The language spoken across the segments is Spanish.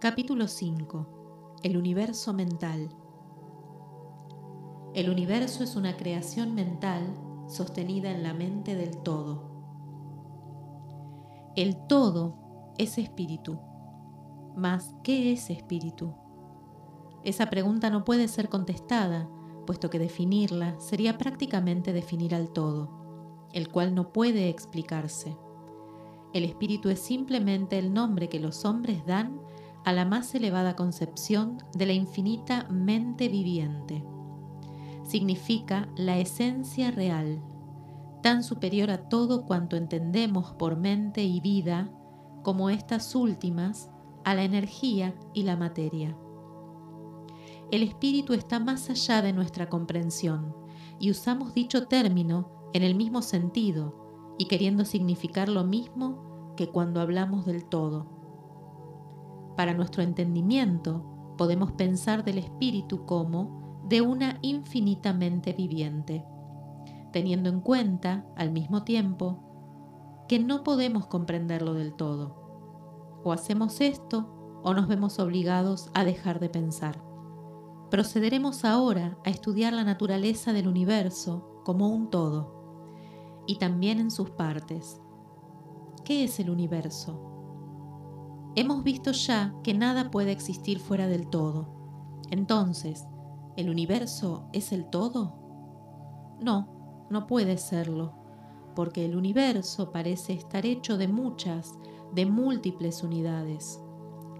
Capítulo 5. El universo mental. El universo es una creación mental sostenida en la mente del todo. El todo es espíritu. Mas, ¿qué es espíritu? Esa pregunta no puede ser contestada, puesto que definirla sería prácticamente definir al todo, el cual no puede explicarse. El espíritu es simplemente el nombre que los hombres dan a la más elevada concepción de la infinita mente viviente. Significa la esencia real, tan superior a todo cuanto entendemos por mente y vida, como estas últimas, a la energía y la materia. El espíritu está más allá de nuestra comprensión y usamos dicho término en el mismo sentido y queriendo significar lo mismo que cuando hablamos del todo. Para nuestro entendimiento, podemos pensar del espíritu como de una infinitamente viviente, teniendo en cuenta, al mismo tiempo, que no podemos comprenderlo del todo. O hacemos esto o nos vemos obligados a dejar de pensar. Procederemos ahora a estudiar la naturaleza del universo como un todo y también en sus partes. ¿Qué es el universo? Hemos visto ya que nada puede existir fuera del todo. Entonces, ¿el universo es el todo? No, no puede serlo, porque el universo parece estar hecho de muchas, de múltiples unidades,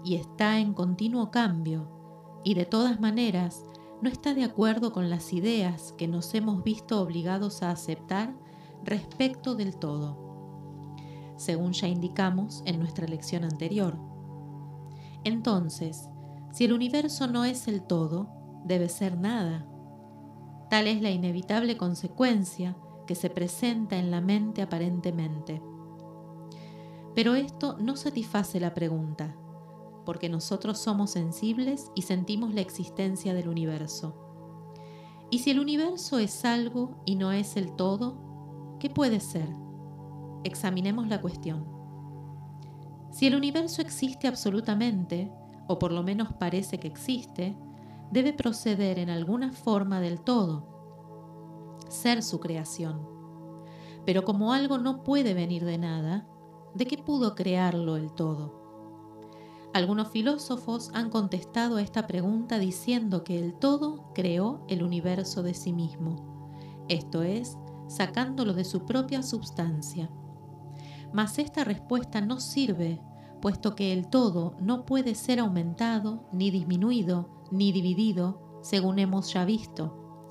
y está en continuo cambio, y de todas maneras no está de acuerdo con las ideas que nos hemos visto obligados a aceptar respecto del todo según ya indicamos en nuestra lección anterior. Entonces, si el universo no es el todo, debe ser nada. Tal es la inevitable consecuencia que se presenta en la mente aparentemente. Pero esto no satisface la pregunta, porque nosotros somos sensibles y sentimos la existencia del universo. Y si el universo es algo y no es el todo, ¿qué puede ser? Examinemos la cuestión. Si el universo existe absolutamente, o por lo menos parece que existe, debe proceder en alguna forma del todo, ser su creación. Pero como algo no puede venir de nada, ¿de qué pudo crearlo el todo? Algunos filósofos han contestado a esta pregunta diciendo que el todo creó el universo de sí mismo, esto es, sacándolo de su propia substancia. Mas esta respuesta no sirve, puesto que el todo no puede ser aumentado, ni disminuido, ni dividido, según hemos ya visto.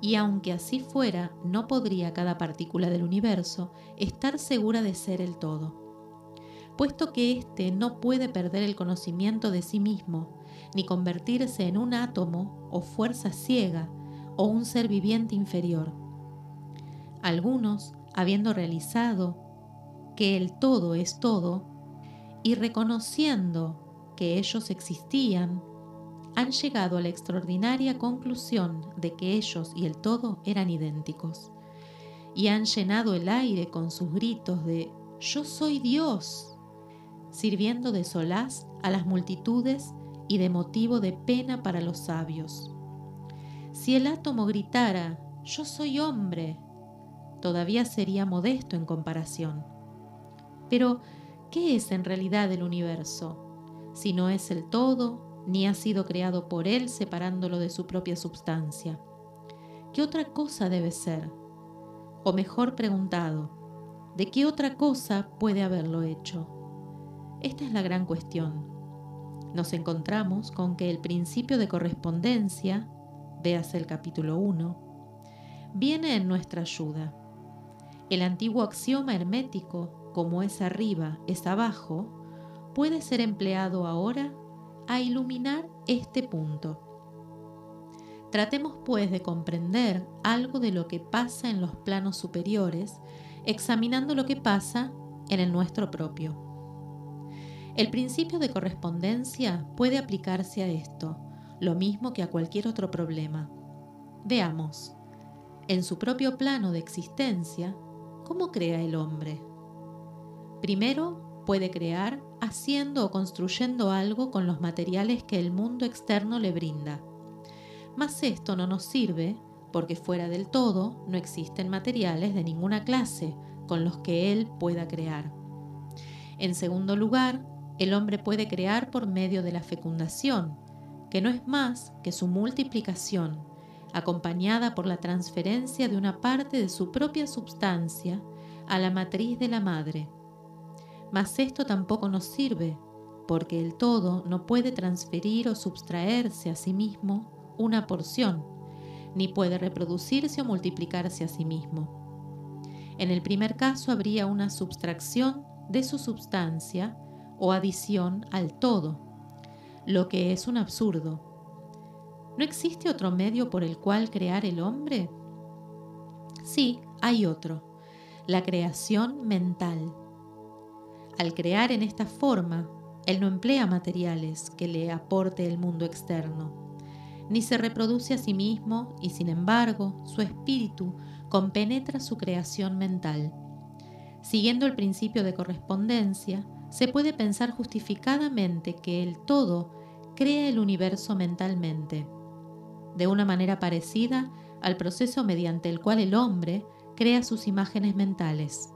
Y aunque así fuera, no podría cada partícula del universo estar segura de ser el todo. Puesto que éste no puede perder el conocimiento de sí mismo, ni convertirse en un átomo o fuerza ciega o un ser viviente inferior. Algunos, habiendo realizado que el todo es todo, y reconociendo que ellos existían, han llegado a la extraordinaria conclusión de que ellos y el todo eran idénticos, y han llenado el aire con sus gritos de Yo soy Dios, sirviendo de solaz a las multitudes y de motivo de pena para los sabios. Si el átomo gritara Yo soy hombre, todavía sería modesto en comparación pero, ¿qué es en realidad el universo? Si no es el todo, ni ha sido creado por él separándolo de su propia substancia. ¿Qué otra cosa debe ser? O mejor preguntado, ¿de qué otra cosa puede haberlo hecho? Esta es la gran cuestión. Nos encontramos con que el principio de correspondencia, véase el capítulo 1, viene en nuestra ayuda. El antiguo axioma hermético como es arriba, es abajo, puede ser empleado ahora a iluminar este punto. Tratemos pues de comprender algo de lo que pasa en los planos superiores, examinando lo que pasa en el nuestro propio. El principio de correspondencia puede aplicarse a esto, lo mismo que a cualquier otro problema. Veamos, en su propio plano de existencia, ¿cómo crea el hombre? Primero, puede crear haciendo o construyendo algo con los materiales que el mundo externo le brinda. Mas esto no nos sirve porque fuera del todo no existen materiales de ninguna clase con los que él pueda crear. En segundo lugar, el hombre puede crear por medio de la fecundación, que no es más que su multiplicación, acompañada por la transferencia de una parte de su propia substancia a la matriz de la madre. Mas esto tampoco nos sirve, porque el todo no puede transferir o subtraerse a sí mismo una porción, ni puede reproducirse o multiplicarse a sí mismo. En el primer caso habría una subtracción de su substancia o adición al todo, lo que es un absurdo. ¿No existe otro medio por el cual crear el hombre? Sí, hay otro, la creación mental. Al crear en esta forma, él no emplea materiales que le aporte el mundo externo ni se reproduce a sí mismo y sin embargo su espíritu compenetra su creación mental. Siguiendo el principio de correspondencia, se puede pensar justificadamente que el todo crea el universo mentalmente, de una manera parecida al proceso mediante el cual el hombre crea sus imágenes mentales.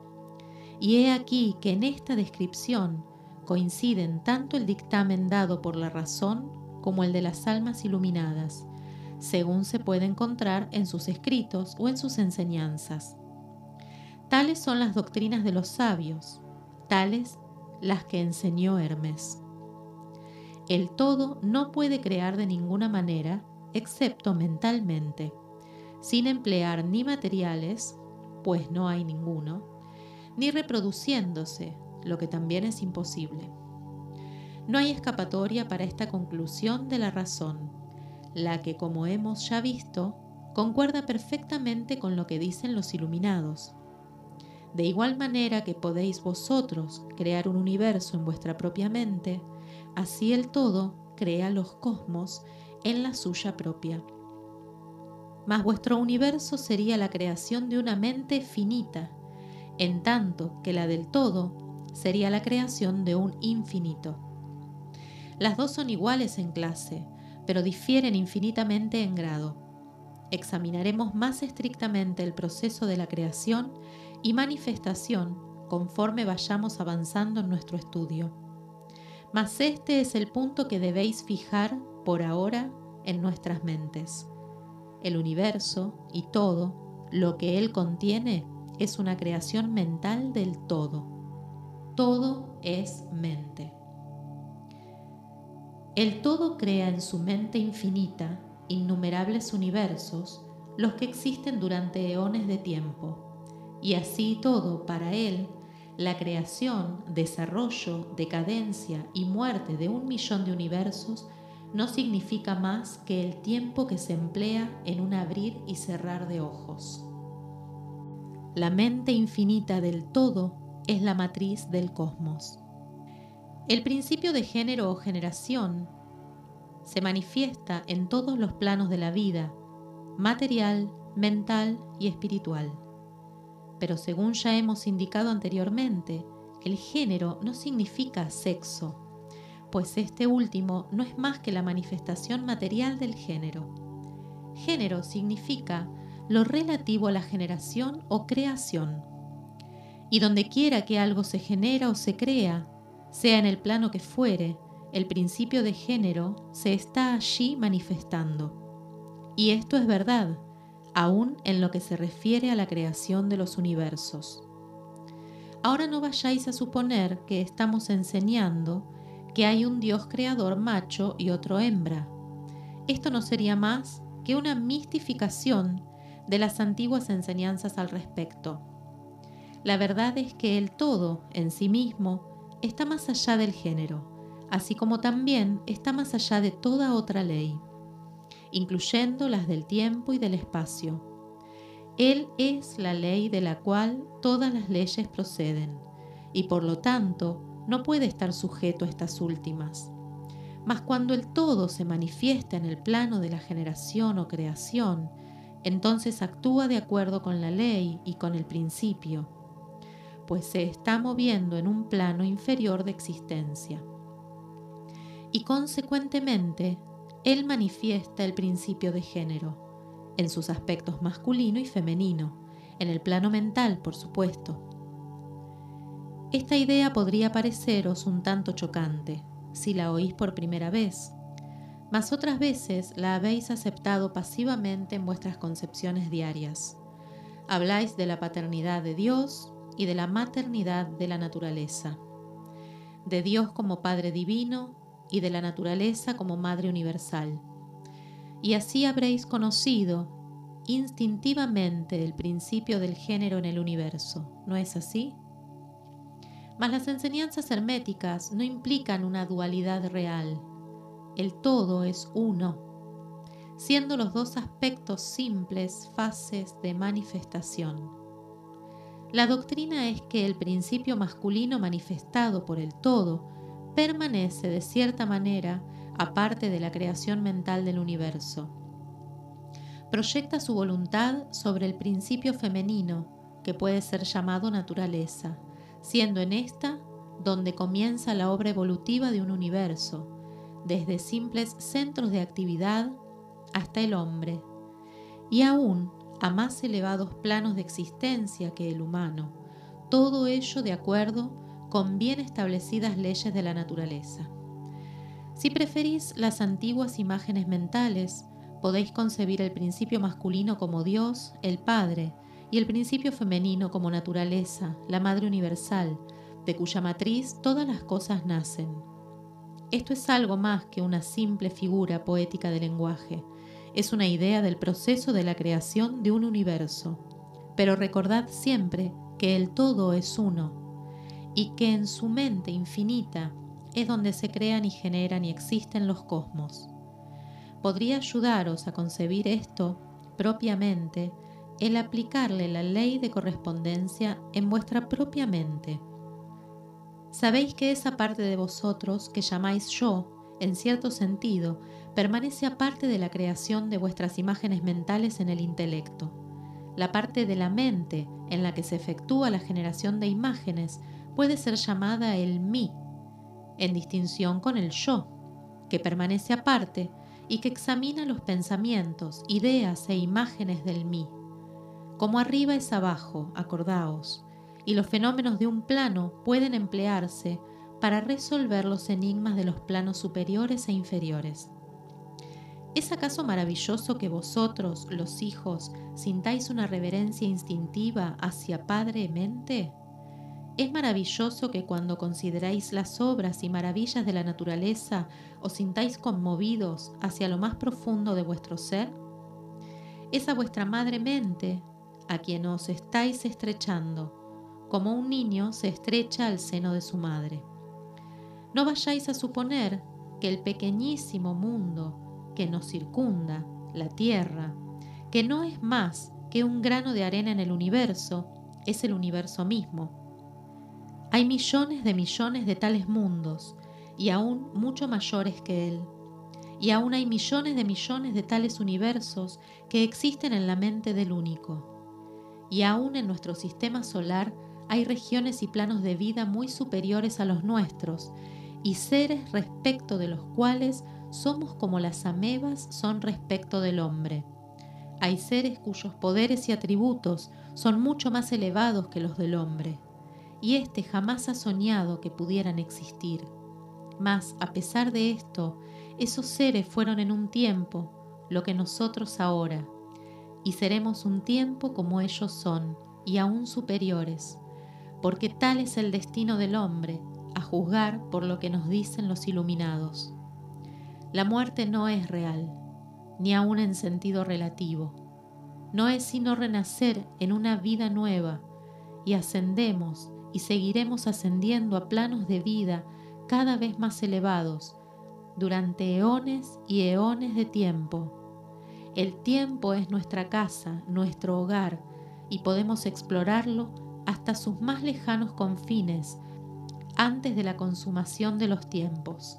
Y he aquí que en esta descripción coinciden tanto el dictamen dado por la razón como el de las almas iluminadas, según se puede encontrar en sus escritos o en sus enseñanzas. Tales son las doctrinas de los sabios, tales las que enseñó Hermes. El todo no puede crear de ninguna manera, excepto mentalmente, sin emplear ni materiales, pues no hay ninguno, ni reproduciéndose, lo que también es imposible. No hay escapatoria para esta conclusión de la razón, la que, como hemos ya visto, concuerda perfectamente con lo que dicen los iluminados. De igual manera que podéis vosotros crear un universo en vuestra propia mente, así el todo crea los cosmos en la suya propia. Mas vuestro universo sería la creación de una mente finita, en tanto que la del todo sería la creación de un infinito. Las dos son iguales en clase, pero difieren infinitamente en grado. Examinaremos más estrictamente el proceso de la creación y manifestación conforme vayamos avanzando en nuestro estudio. Mas este es el punto que debéis fijar por ahora en nuestras mentes. El universo y todo lo que él contiene es una creación mental del todo. Todo es mente. El todo crea en su mente infinita innumerables universos, los que existen durante eones de tiempo, y así todo para él, la creación, desarrollo, decadencia y muerte de un millón de universos no significa más que el tiempo que se emplea en un abrir y cerrar de ojos. La mente infinita del todo es la matriz del cosmos. El principio de género o generación se manifiesta en todos los planos de la vida, material, mental y espiritual. Pero según ya hemos indicado anteriormente, el género no significa sexo, pues este último no es más que la manifestación material del género. Género significa lo relativo a la generación o creación. Y donde quiera que algo se genera o se crea, sea en el plano que fuere, el principio de género se está allí manifestando. Y esto es verdad, aún en lo que se refiere a la creación de los universos. Ahora no vayáis a suponer que estamos enseñando que hay un Dios creador macho y otro hembra. Esto no sería más que una mistificación de las antiguas enseñanzas al respecto. La verdad es que el todo en sí mismo está más allá del género, así como también está más allá de toda otra ley, incluyendo las del tiempo y del espacio. Él es la ley de la cual todas las leyes proceden, y por lo tanto no puede estar sujeto a estas últimas. Mas cuando el todo se manifiesta en el plano de la generación o creación, entonces actúa de acuerdo con la ley y con el principio, pues se está moviendo en un plano inferior de existencia. Y consecuentemente, él manifiesta el principio de género, en sus aspectos masculino y femenino, en el plano mental, por supuesto. Esta idea podría pareceros un tanto chocante si la oís por primera vez, mas otras veces la habéis aceptado pasivamente en vuestras concepciones diarias. Habláis de la paternidad de Dios y de la maternidad de la naturaleza, de Dios como Padre Divino y de la naturaleza como Madre Universal. Y así habréis conocido instintivamente el principio del género en el universo, ¿no es así? Mas las enseñanzas herméticas no implican una dualidad real. El todo es uno, siendo los dos aspectos simples fases de manifestación. La doctrina es que el principio masculino manifestado por el todo permanece de cierta manera aparte de la creación mental del universo. Proyecta su voluntad sobre el principio femenino, que puede ser llamado naturaleza, siendo en esta donde comienza la obra evolutiva de un universo, desde simples centros de actividad hasta el hombre, y aún a más elevados planos de existencia que el humano, todo ello de acuerdo con bien establecidas leyes de la naturaleza. Si preferís las antiguas imágenes mentales, podéis concebir el principio masculino como Dios, el Padre, y el principio femenino como naturaleza, la Madre Universal, de cuya matriz todas las cosas nacen. Esto es algo más que una simple figura poética de lenguaje, es una idea del proceso de la creación de un universo. Pero recordad siempre que el todo es uno y que en su mente infinita es donde se crean y generan y existen los cosmos. Podría ayudaros a concebir esto propiamente el aplicarle la ley de correspondencia en vuestra propia mente. Sabéis que esa parte de vosotros que llamáis yo, en cierto sentido, permanece aparte de la creación de vuestras imágenes mentales en el intelecto. La parte de la mente en la que se efectúa la generación de imágenes puede ser llamada el mí, en distinción con el yo, que permanece aparte y que examina los pensamientos, ideas e imágenes del mí. Como arriba es abajo, acordaos, y los fenómenos de un plano pueden emplearse para resolver los enigmas de los planos superiores e inferiores. ¿Es acaso maravilloso que vosotros, los hijos, sintáis una reverencia instintiva hacia Padre-mente? ¿Es maravilloso que cuando consideráis las obras y maravillas de la naturaleza os sintáis conmovidos hacia lo más profundo de vuestro ser? Es a vuestra madre mente a quien os estáis estrechando, como un niño se estrecha al seno de su madre. No vayáis a suponer que el pequeñísimo mundo que nos circunda, la Tierra, que no es más que un grano de arena en el universo, es el universo mismo. Hay millones de millones de tales mundos, y aún mucho mayores que él. Y aún hay millones de millones de tales universos que existen en la mente del único. Y aún en nuestro sistema solar hay regiones y planos de vida muy superiores a los nuestros, y seres respecto de los cuales somos como las amebas son respecto del hombre. Hay seres cuyos poderes y atributos son mucho más elevados que los del hombre, y éste jamás ha soñado que pudieran existir. Mas, a pesar de esto, esos seres fueron en un tiempo lo que nosotros ahora, y seremos un tiempo como ellos son, y aún superiores, porque tal es el destino del hombre, a juzgar por lo que nos dicen los iluminados. La muerte no es real, ni aún en sentido relativo. No es sino renacer en una vida nueva y ascendemos y seguiremos ascendiendo a planos de vida cada vez más elevados durante eones y eones de tiempo. El tiempo es nuestra casa, nuestro hogar, y podemos explorarlo hasta sus más lejanos confines antes de la consumación de los tiempos.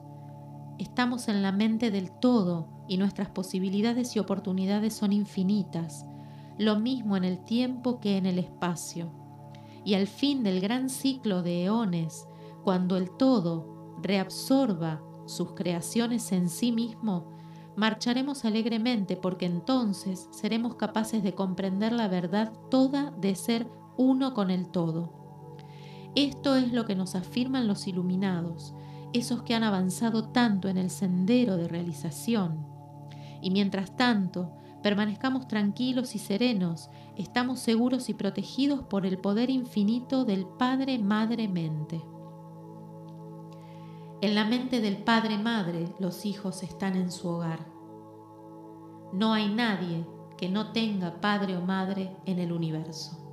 Estamos en la mente del todo y nuestras posibilidades y oportunidades son infinitas, lo mismo en el tiempo que en el espacio. y al fin del gran ciclo de eones, cuando el todo reabsorba sus creaciones en sí mismo, marcharemos alegremente porque entonces seremos capaces de comprender la verdad toda de ser uno con el todo. Esto es lo que nos afirman los iluminados, esos que han avanzado tanto en el sendero de realización. Y mientras tanto, permanezcamos tranquilos y serenos, estamos seguros y protegidos por el poder infinito del Padre Madre Mente. En la mente del Padre Madre los hijos están en su hogar. No hay nadie que no tenga padre o madre en el universo.